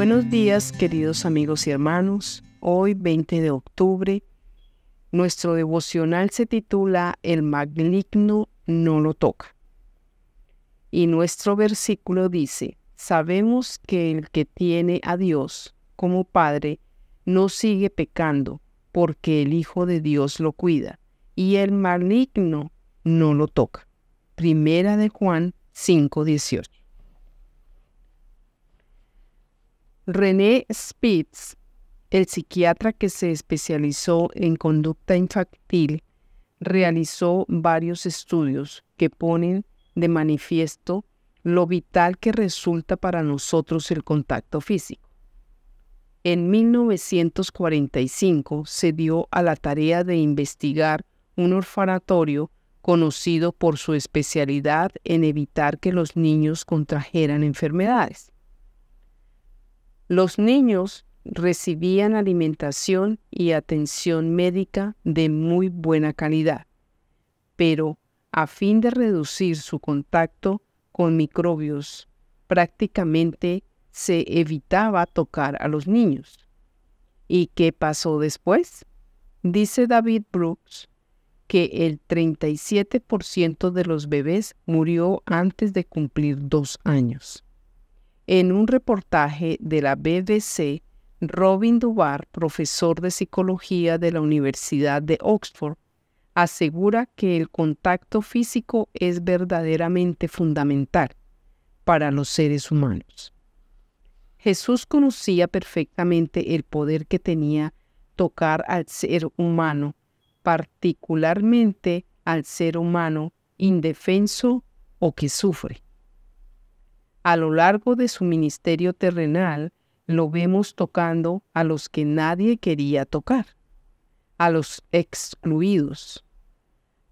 Buenos días, queridos amigos y hermanos. Hoy, 20 de octubre, nuestro devocional se titula El maligno no lo toca. Y nuestro versículo dice, sabemos que el que tiene a Dios como Padre no sigue pecando, porque el Hijo de Dios lo cuida, y el maligno no lo toca. Primera de Juan 5:18. René Spitz, el psiquiatra que se especializó en conducta infantil, realizó varios estudios que ponen de manifiesto lo vital que resulta para nosotros el contacto físico. En 1945 se dio a la tarea de investigar un orfanatorio conocido por su especialidad en evitar que los niños contrajeran enfermedades. Los niños recibían alimentación y atención médica de muy buena calidad, pero a fin de reducir su contacto con microbios, prácticamente se evitaba tocar a los niños. ¿Y qué pasó después? Dice David Brooks que el 37% de los bebés murió antes de cumplir dos años. En un reportaje de la BBC, Robin Dubar, profesor de psicología de la Universidad de Oxford, asegura que el contacto físico es verdaderamente fundamental para los seres humanos. Jesús conocía perfectamente el poder que tenía tocar al ser humano, particularmente al ser humano indefenso o que sufre. A lo largo de su ministerio terrenal, lo vemos tocando a los que nadie quería tocar, a los excluidos,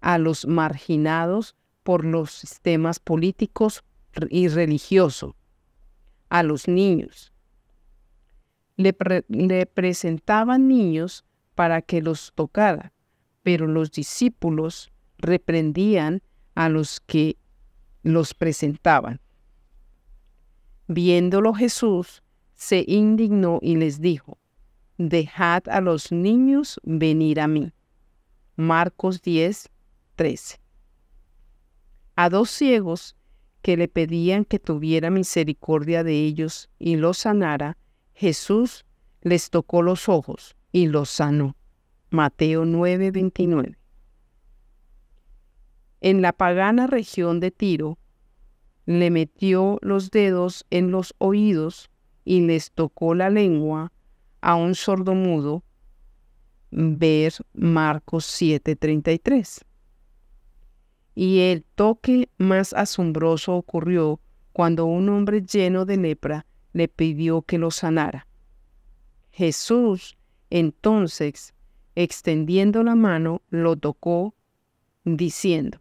a los marginados por los sistemas políticos y religiosos, a los niños. Le, le, presentaban niños para que los tocara, pero los discípulos reprendían a los que los presentaban. Viéndolo Jesús, se indignó y les dijo, Dejad a los niños venir a mí. Marcos 10, 13. A dos ciegos que le pedían que tuviera misericordia de ellos y los sanara, Jesús les tocó los ojos y los sanó. Mateo 9, 29. En la pagana región de Tiro, le metió los dedos en los oídos y les tocó la lengua a un sordomudo. Ver Marcos 7:33. Y el toque más asombroso ocurrió cuando un hombre lleno de lepra le pidió que lo sanara. Jesús, entonces, extendiendo la mano, lo tocó, diciendo,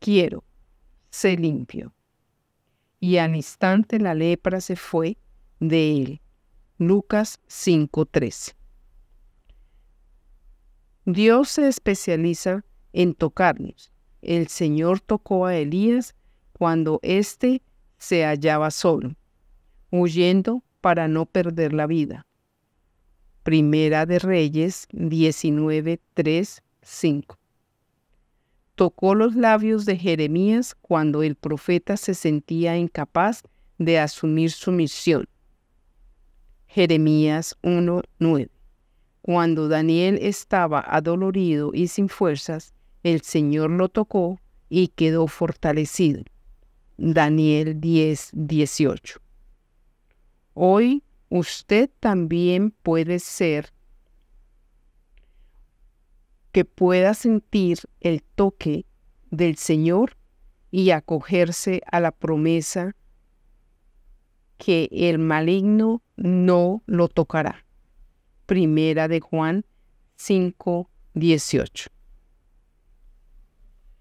quiero, sé limpio y al instante la lepra se fue de él. Lucas 5:13. Dios se especializa en tocarnos. El Señor tocó a Elías cuando éste se hallaba solo, huyendo para no perder la vida. Primera de Reyes 19:3, 5 tocó los labios de Jeremías cuando el profeta se sentía incapaz de asumir su misión. Jeremías 1:9. Cuando Daniel estaba adolorido y sin fuerzas, el Señor lo tocó y quedó fortalecido. Daniel 10:18. Hoy usted también puede ser que pueda sentir el toque del Señor y acogerse a la promesa que el maligno no lo tocará. Primera de Juan 5, 18.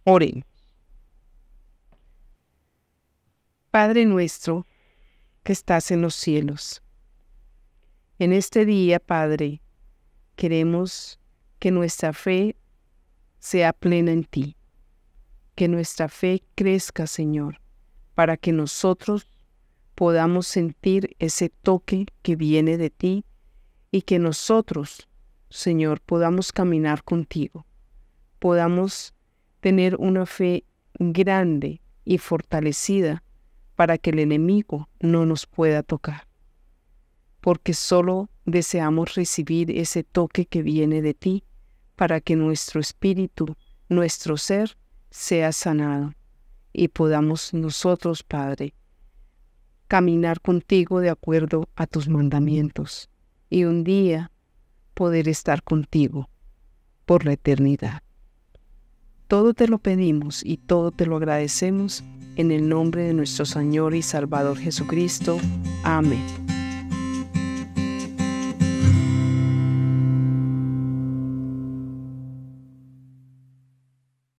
Oremos. Padre nuestro que estás en los cielos, en este día, Padre, queremos que nuestra fe sea plena en ti, que nuestra fe crezca, Señor, para que nosotros podamos sentir ese toque que viene de ti y que nosotros, Señor, podamos caminar contigo, podamos tener una fe grande y fortalecida para que el enemigo no nos pueda tocar, porque solo deseamos recibir ese toque que viene de ti para que nuestro espíritu, nuestro ser, sea sanado y podamos nosotros, Padre, caminar contigo de acuerdo a tus mandamientos y un día poder estar contigo por la eternidad. Todo te lo pedimos y todo te lo agradecemos en el nombre de nuestro Señor y Salvador Jesucristo. Amén.